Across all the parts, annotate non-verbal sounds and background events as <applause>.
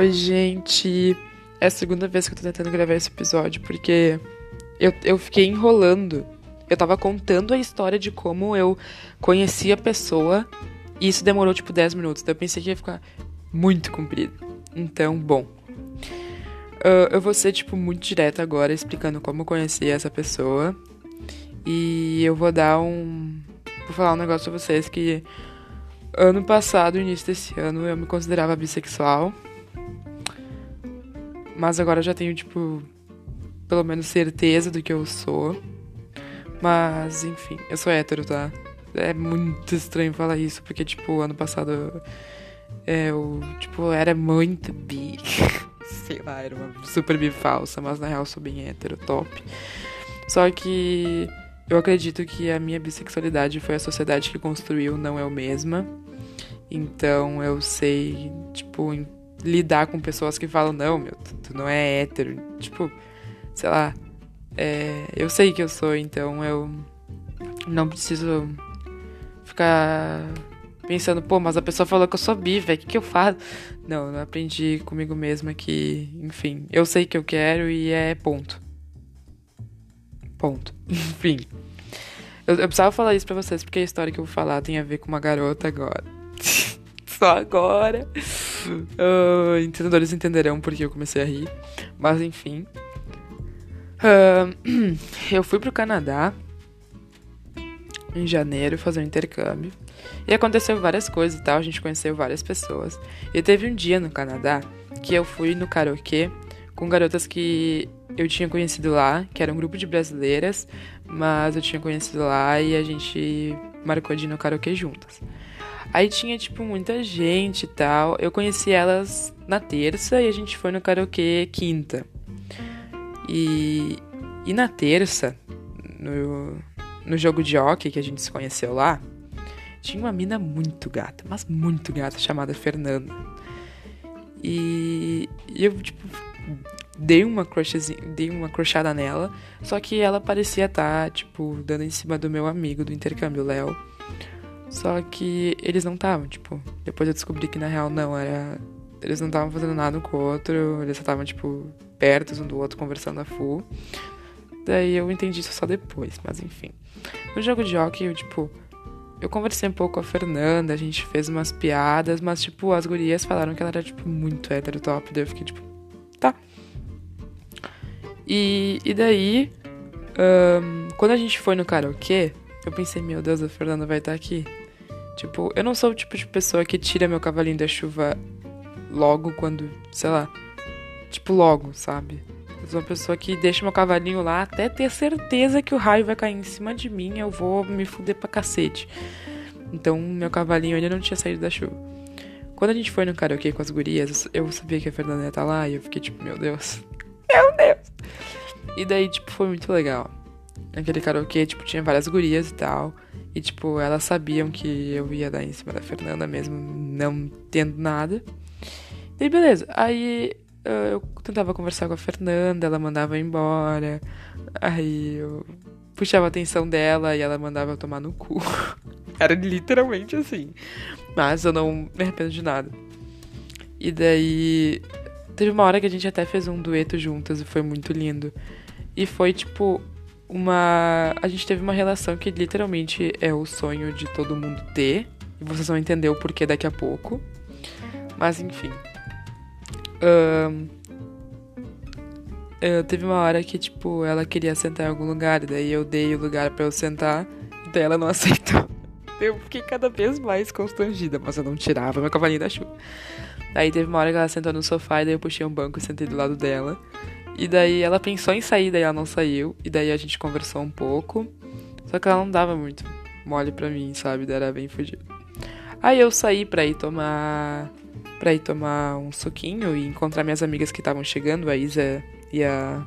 Oi, gente. É a segunda vez que eu tô tentando gravar esse episódio porque eu, eu fiquei enrolando. Eu tava contando a história de como eu conheci a pessoa e isso demorou tipo 10 minutos. Então eu pensei que ia ficar muito comprido. Então, bom. Uh, eu vou ser, tipo, muito direta agora, explicando como eu conheci essa pessoa. E eu vou dar um. Vou falar um negócio pra vocês que ano passado, início desse ano, eu me considerava bissexual. Mas agora eu já tenho, tipo, pelo menos certeza do que eu sou. Mas, enfim, eu sou hétero, tá? É muito estranho falar isso, porque, tipo, ano passado eu, tipo, era muito bi. <laughs> Sei lá, era uma super bi falsa, mas na real sou bem hétero, top. Só que eu acredito que a minha bissexualidade foi a sociedade que construiu, não eu mesma. Então eu sei, tipo, lidar com pessoas que falam, não, meu, tu, não é hétero. Tipo, sei lá. É, eu sei que eu sou, então eu não preciso ficar pensando, pô, mas a pessoa falou que eu sou bi, velho, o que, que eu faço? Não, eu aprendi comigo mesma que, enfim, eu sei que eu quero e é ponto. Ponto. <laughs> enfim. Eu, eu precisava falar isso pra vocês, porque a história que eu vou falar tem a ver com uma garota agora. <laughs> Só agora. Uh, <laughs> entendedores entenderão porque eu comecei a rir. Mas enfim. Uh, <clears throat> eu fui pro Canadá em janeiro fazer um intercâmbio. E aconteceu várias coisas e tal, a gente conheceu várias pessoas. E teve um dia no Canadá que eu fui no karaokê com garotas que eu tinha conhecido lá, que era um grupo de brasileiras, mas eu tinha conhecido lá e a gente marcou de ir no karaokê juntas. Aí tinha, tipo, muita gente e tal. Eu conheci elas na terça e a gente foi no karaokê quinta. E, e na terça, no, no jogo de hockey que a gente se conheceu lá, tinha uma mina muito gata, mas muito gata, chamada Fernanda. E, e eu, tipo, dei uma dei uma crushada nela, só que ela parecia estar, tá, tipo, dando em cima do meu amigo do intercâmbio, Léo. Só que eles não estavam, tipo, depois eu descobri que na real não, era. Eles não estavam fazendo nada um com o outro, eles só estavam, tipo, perto um do outro, conversando a full. Daí eu entendi isso só depois, mas enfim. No jogo de hockey, eu, tipo, eu conversei um pouco com a Fernanda, a gente fez umas piadas, mas, tipo, as gurias falaram que ela era, tipo, muito hétero top, daí eu fiquei, tipo, tá. E, e daí, um, quando a gente foi no karaokê, eu pensei, meu Deus, a Fernanda vai estar tá aqui. Tipo, eu não sou o tipo de pessoa que tira meu cavalinho da chuva logo quando, sei lá, tipo logo, sabe? Eu sou uma pessoa que deixa meu cavalinho lá até ter certeza que o raio vai cair em cima de mim, eu vou me fuder pra cacete. Então, meu cavalinho ainda não tinha saído da chuva. Quando a gente foi no karaokê com as gurias, eu sabia que a Fernanda ia estar tá lá e eu fiquei tipo, meu Deus. <laughs> Meu Deus! E daí, tipo, foi muito legal. Naquele karaokê, tipo, tinha várias gurias e tal. E, tipo, elas sabiam que eu ia dar em cima da Fernanda mesmo, não tendo nada. E beleza. Aí eu tentava conversar com a Fernanda, ela mandava embora. Aí eu puxava a atenção dela e ela mandava eu tomar no cu. <laughs> Era literalmente assim. Mas eu não me arrependo de nada. E daí. Teve uma hora que a gente até fez um dueto juntas e foi muito lindo. E foi tipo uma. A gente teve uma relação que literalmente é o sonho de todo mundo ter. E vocês vão entender o porquê daqui a pouco. Mas enfim. Um, eu, teve uma hora que, tipo, ela queria sentar em algum lugar, daí eu dei o lugar para eu sentar, e daí ela não <laughs> aceitou. Eu fiquei cada vez mais constrangida, mas eu não tirava meu cavalinho da chuva. Daí teve uma hora que ela sentou no sofá, e daí eu puxei um banco e sentei do lado dela. E daí ela pensou em sair, daí ela não saiu. E daí a gente conversou um pouco. Só que ela não dava muito mole pra mim, sabe? Daí era bem fugido. Aí eu saí pra ir tomar. pra ir tomar um suquinho e encontrar minhas amigas que estavam chegando, a Isa e a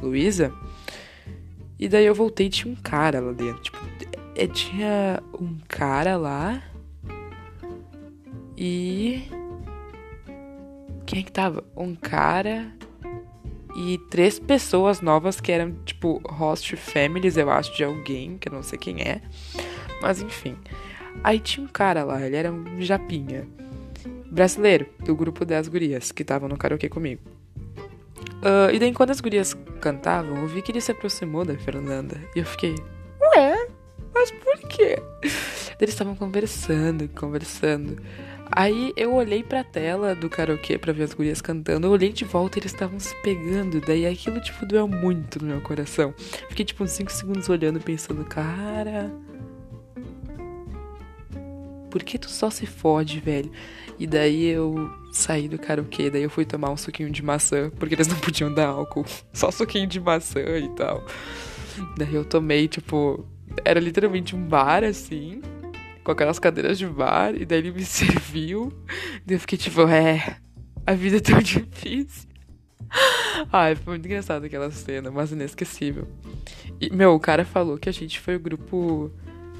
Luísa. E daí eu voltei e tinha um cara lá dentro. Tipo, é, tinha um cara lá. E. Quem é que tava? Um cara e três pessoas novas que eram, tipo, host families, eu acho, de alguém, que eu não sei quem é. Mas enfim. Aí tinha um cara lá, ele era um japinha. brasileiro, do grupo das gurias, que estavam no karaokê comigo. Uh, e daí, quando as gurias cantavam, eu vi que ele se aproximou da Fernanda. E eu fiquei, ué, mas por quê? <laughs> Eles estavam conversando, conversando. Aí eu olhei pra tela do karaokê pra ver as gurias cantando. Eu olhei de volta e eles estavam se pegando. Daí aquilo, tipo, doeu muito no meu coração. Fiquei, tipo, uns 5 segundos olhando, pensando, cara. Por que tu só se fode, velho? E daí eu saí do karaokê, daí eu fui tomar um suquinho de maçã, porque eles não podiam dar álcool, <laughs> só suquinho de maçã e tal. Daí eu tomei, tipo, era literalmente um bar assim, com aquelas cadeiras de bar, e daí ele me <laughs> serviu. Daí eu fiquei tipo, é, a vida é tão <laughs> difícil. Ai, foi muito engraçado aquela cena, mas inesquecível. E, meu, o cara falou que a gente foi o grupo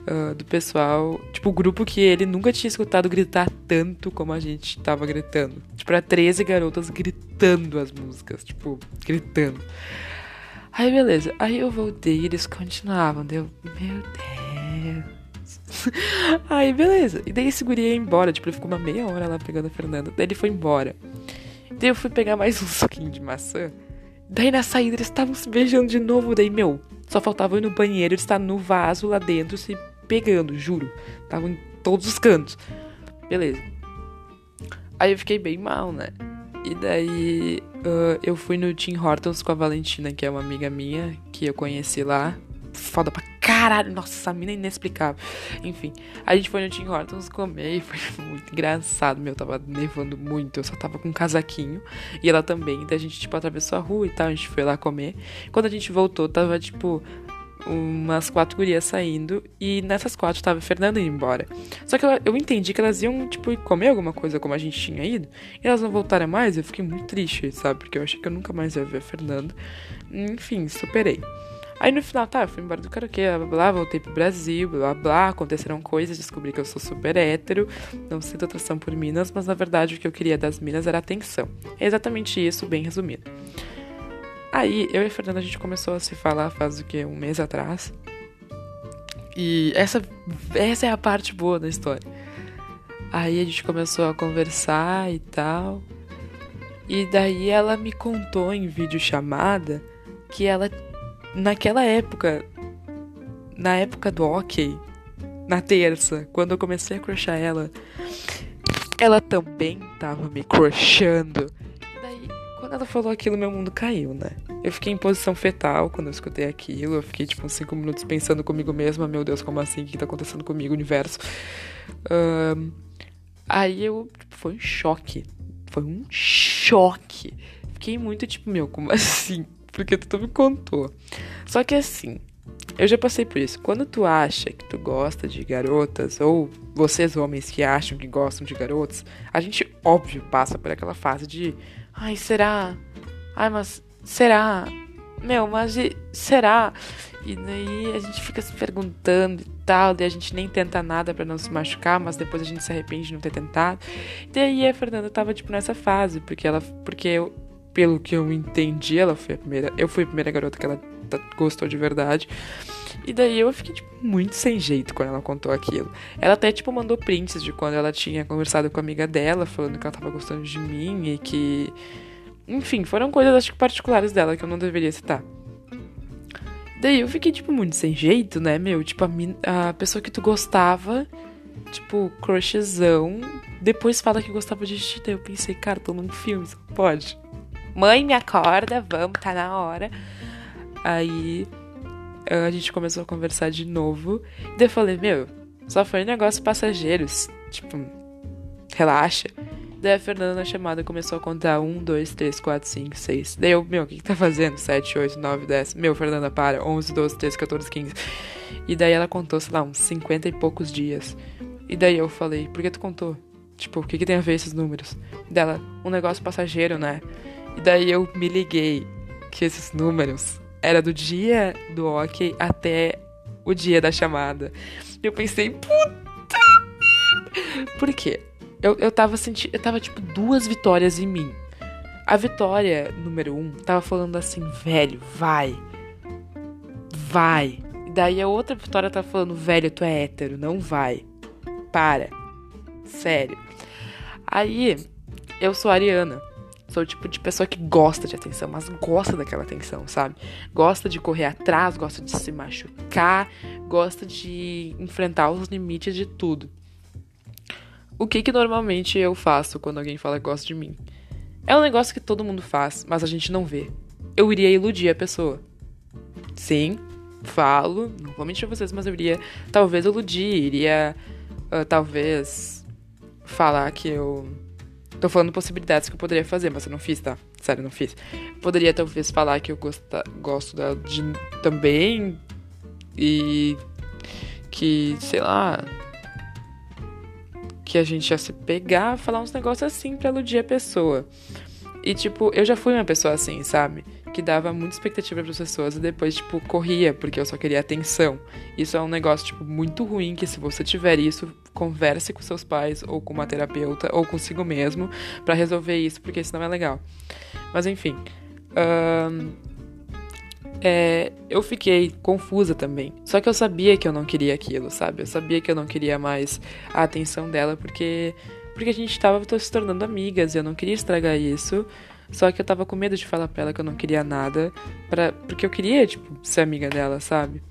uh, do pessoal. Tipo, o grupo que ele nunca tinha escutado gritar tanto como a gente tava gritando. Tipo, era 13 garotas gritando as músicas. Tipo, gritando. Aí, beleza. Aí eu voltei e eles continuavam. Deu, meu Deus. <laughs> Aí, beleza. E daí esse guri ia embora. Tipo, ele ficou uma meia hora lá pegando a Fernanda. Daí ele foi embora. Daí eu fui pegar mais <laughs> um suquinho de maçã. Daí na saída eles estavam se beijando de novo. Daí, meu, só faltava ir no banheiro. Eles estavam no vaso lá dentro se pegando, juro. Estavam em todos os cantos. Beleza. Aí eu fiquei bem mal, né? E daí uh, eu fui no Tim Hortons com a Valentina, que é uma amiga minha, que eu conheci lá. Foda pra caralho, nossa, essa mina é inexplicável. Enfim, a gente foi no Tim Hortons comer e foi <laughs> muito engraçado. Meu, tava nevando muito, eu só tava com um casaquinho. E ela também, daí a gente, tipo, atravessou a rua e tal, a gente foi lá comer. Quando a gente voltou, tava, tipo, umas quatro gurias saindo e nessas quatro tava a Fernanda indo embora. Só que eu, eu entendi que elas iam, tipo, comer alguma coisa como a gente tinha ido e elas não voltaram mais. Eu fiquei muito triste, sabe? Porque eu achei que eu nunca mais ia ver a Fernanda. Enfim, superei. Aí no final, tá, eu fui embora do karaokê, blá, blá, blá, voltei pro Brasil, blá, blá, aconteceram coisas, descobri que eu sou super hétero, não sinto atração por minas, mas na verdade o que eu queria das minas era atenção. É exatamente isso, bem resumido. Aí, eu e a Fernanda, a gente começou a se falar faz o que? Um mês atrás. E essa, essa é a parte boa da história. Aí a gente começou a conversar e tal. E daí ela me contou em vídeo chamada que ela, naquela época, na época do ok, na terça, quando eu comecei a crushar ela, ela também tava me crushando. Quando ela falou aquilo, meu mundo caiu, né? Eu fiquei em posição fetal quando eu escutei aquilo. Eu fiquei, tipo, uns 5 minutos pensando comigo mesma: Meu Deus, como assim? O que tá acontecendo comigo, universo? Um, aí eu. Tipo, foi um choque. Foi um choque. Fiquei muito tipo: Meu, como <laughs> assim? Porque tu me contou. Só que assim. Eu já passei por isso. Quando tu acha que tu gosta de garotas, ou vocês homens que acham que gostam de garotos, a gente, óbvio, passa por aquela fase de Ai, será? Ai, mas será? Meu, mas será? E daí a gente fica se perguntando e tal, daí a gente nem tenta nada para não se machucar, mas depois a gente se arrepende de não ter tentado. E daí a Fernanda tava tipo nessa fase, porque ela porque eu, pelo que eu entendi, ela foi a primeira, eu fui a primeira garota que ela gostou de verdade. E daí eu fiquei, tipo, muito sem jeito quando ela contou aquilo. Ela até, tipo, mandou prints de quando ela tinha conversado com a amiga dela, falando que ela tava gostando de mim e que. Enfim, foram coisas, acho que particulares dela que eu não deveria citar. Daí eu fiquei, tipo, muito sem jeito, né, meu? Tipo, a, a pessoa que tu gostava, tipo, crushzão, depois fala que gostava de ti. Eu pensei, cara, tô num filme, só pode. Mãe, me acorda, vamos, tá na hora. Aí a gente começou a conversar de novo. E daí eu falei, meu, só foi um negócio passageiros. Tipo, relaxa. Daí a Fernanda na chamada começou a contar 1, 2, 3, 4, 5, 6. Daí eu, meu, o que, que tá fazendo? 7, 8, 9, 10. Meu, Fernanda, para. 11, 12, 13, 14, 15. E daí ela contou, sei lá, uns 50 e poucos dias. E daí eu falei, por que tu contou? Tipo, o que, que tem a ver esses números? Dela, um negócio passageiro, né? E daí eu me liguei que esses números era do dia do ok até o dia da chamada. E eu pensei, puta merda! Por quê? Eu, eu tava sentindo. Eu tava, tipo, duas vitórias em mim. A vitória número um tava falando assim, velho, vai. Vai. E daí a outra vitória tava falando, velho, tu é hétero, não vai. Para. Sério. Aí, eu sou ariana. Sou o tipo de pessoa que gosta de atenção, mas gosta daquela atenção, sabe? Gosta de correr atrás, gosta de se machucar, gosta de enfrentar os limites de tudo. O que que normalmente eu faço quando alguém fala que gosta de mim? É um negócio que todo mundo faz, mas a gente não vê. Eu iria iludir a pessoa. Sim, falo, não vou mentir pra vocês, mas eu iria talvez iludir, iria uh, talvez falar que eu tô falando possibilidades que eu poderia fazer, mas eu não fiz, tá? Sério, não fiz. Poderia talvez falar que eu gosta, gosto dela de, também e que, sei lá, que a gente ia se pegar, falar uns negócios assim pra iludir a pessoa. E, tipo, eu já fui uma pessoa assim, sabe? Que dava muita expectativa para as pessoas e depois, tipo, corria, porque eu só queria atenção. Isso é um negócio, tipo, muito ruim, que se você tiver isso, converse com seus pais, ou com uma terapeuta, ou consigo mesmo, para resolver isso, porque isso não é legal. Mas, enfim. É, eu fiquei confusa também. Só que eu sabia que eu não queria aquilo, sabe? Eu sabia que eu não queria mais a atenção dela porque porque a gente tava se tornando amigas e eu não queria estragar isso. Só que eu tava com medo de falar pra ela que eu não queria nada, pra, porque eu queria, tipo, ser amiga dela, sabe?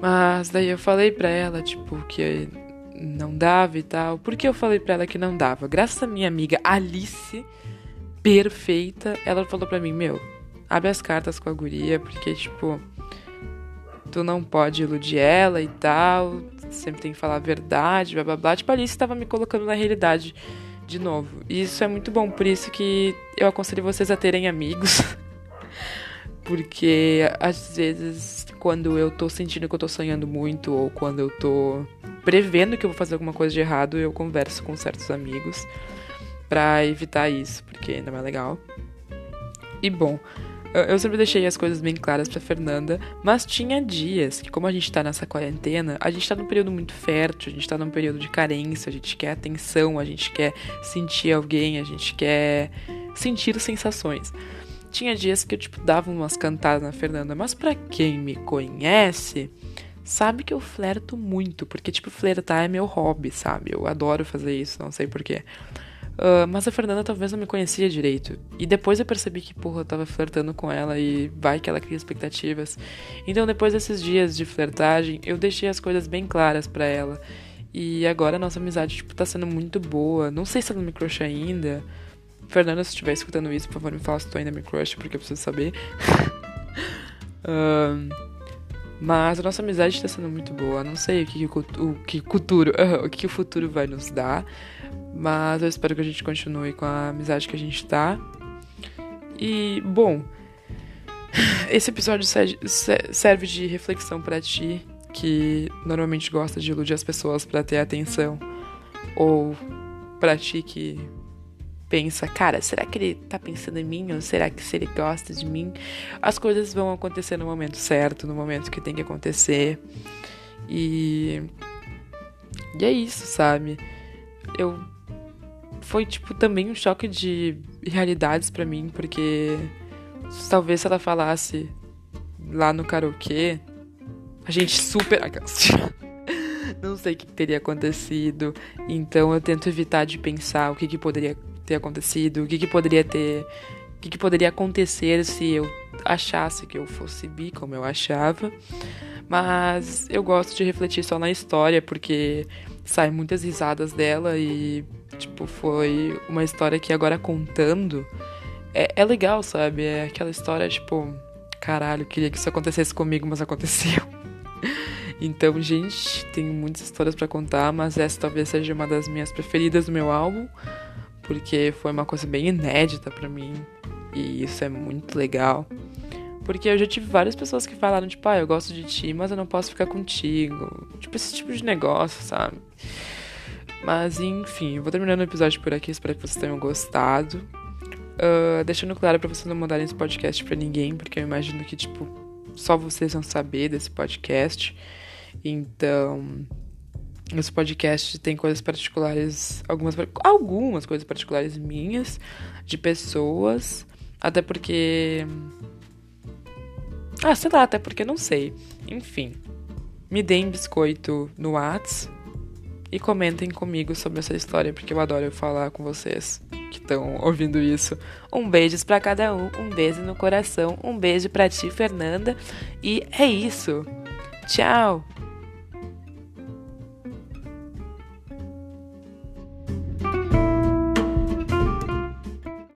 Mas daí eu falei pra ela, tipo, que não dava e tal. Por que eu falei pra ela que não dava? Graças a minha amiga Alice, perfeita, ela falou pra mim, meu, abre as cartas com a guria, porque, tipo, tu não pode iludir ela e tal, sempre tem que falar a verdade, blá blá blá. Tipo, a Alice estava me colocando na realidade de novo. E isso é muito bom, por isso que eu aconselho vocês a terem amigos. <laughs> Porque às vezes, quando eu tô sentindo que eu tô sonhando muito, ou quando eu tô prevendo que eu vou fazer alguma coisa de errado, eu converso com certos amigos para evitar isso, porque não é legal. E bom, eu sempre deixei as coisas bem claras pra Fernanda, mas tinha dias que, como a gente tá nessa quarentena, a gente tá num período muito fértil, a gente tá num período de carência, a gente quer atenção, a gente quer sentir alguém, a gente quer sentir sensações. Tinha dias que eu, tipo, dava umas cantadas na Fernanda, mas para quem me conhece, sabe que eu flerto muito, porque, tipo, flertar é meu hobby, sabe? Eu adoro fazer isso, não sei porquê. Uh, mas a Fernanda talvez não me conhecia direito. E depois eu percebi que, porra, eu tava flertando com ela e vai que ela cria expectativas. Então, depois desses dias de flertagem, eu deixei as coisas bem claras para ela. E agora a nossa amizade, tipo, tá sendo muito boa. Não sei se ela me crush ainda. Fernanda, se estiver escutando isso, por favor, me fala se tu ainda me crush, porque eu preciso saber. uh, <laughs> mas a nossa amizade tá sendo muito boa. Não sei o que, o, que futuro, <laughs> o que o futuro vai nos dar. Mas eu espero que a gente continue com a amizade que a gente tá. E, bom, <laughs> esse episódio serve de reflexão para ti que normalmente gosta de iludir as pessoas para ter atenção ou para ti que pensa, cara, será que ele tá pensando em mim ou será que se ele gosta de mim? As coisas vão acontecer no momento certo, no momento que tem que acontecer. E e é isso, sabe? Eu foi, tipo, também um choque de realidades para mim, porque talvez se ela falasse lá no karaokê, a gente super. <laughs> Não sei o que teria acontecido, então eu tento evitar de pensar o que, que poderia ter acontecido, o que, que poderia ter. O que, que poderia acontecer se eu achasse que eu fosse bi, como eu achava. Mas eu gosto de refletir só na história, porque saem muitas risadas dela e Tipo, foi uma história que agora contando é, é legal, sabe? É aquela história, tipo, caralho, queria que isso acontecesse comigo, mas aconteceu. <laughs> Então, gente, tenho muitas histórias para contar, mas essa talvez seja uma das minhas preferidas do meu álbum, porque foi uma coisa bem inédita para mim e isso é muito legal. Porque eu já tive várias pessoas que falaram, tipo, ah, eu gosto de ti, mas eu não posso ficar contigo. Tipo, esse tipo de negócio, sabe? Mas enfim, vou terminando o episódio por aqui. Espero que vocês tenham gostado. Uh, deixando claro para vocês não mandarem esse podcast para ninguém, porque eu imagino que, tipo, só vocês vão saber desse podcast. Então, esse podcast tem coisas particulares, algumas, algumas coisas particulares minhas, de pessoas, até porque. Ah, sei lá, até porque não sei. Enfim, me deem biscoito no Whats e comentem comigo sobre essa história, porque eu adoro falar com vocês que estão ouvindo isso. Um beijo para cada um, um beijo no coração, um beijo para ti, Fernanda, e é isso. Tchau.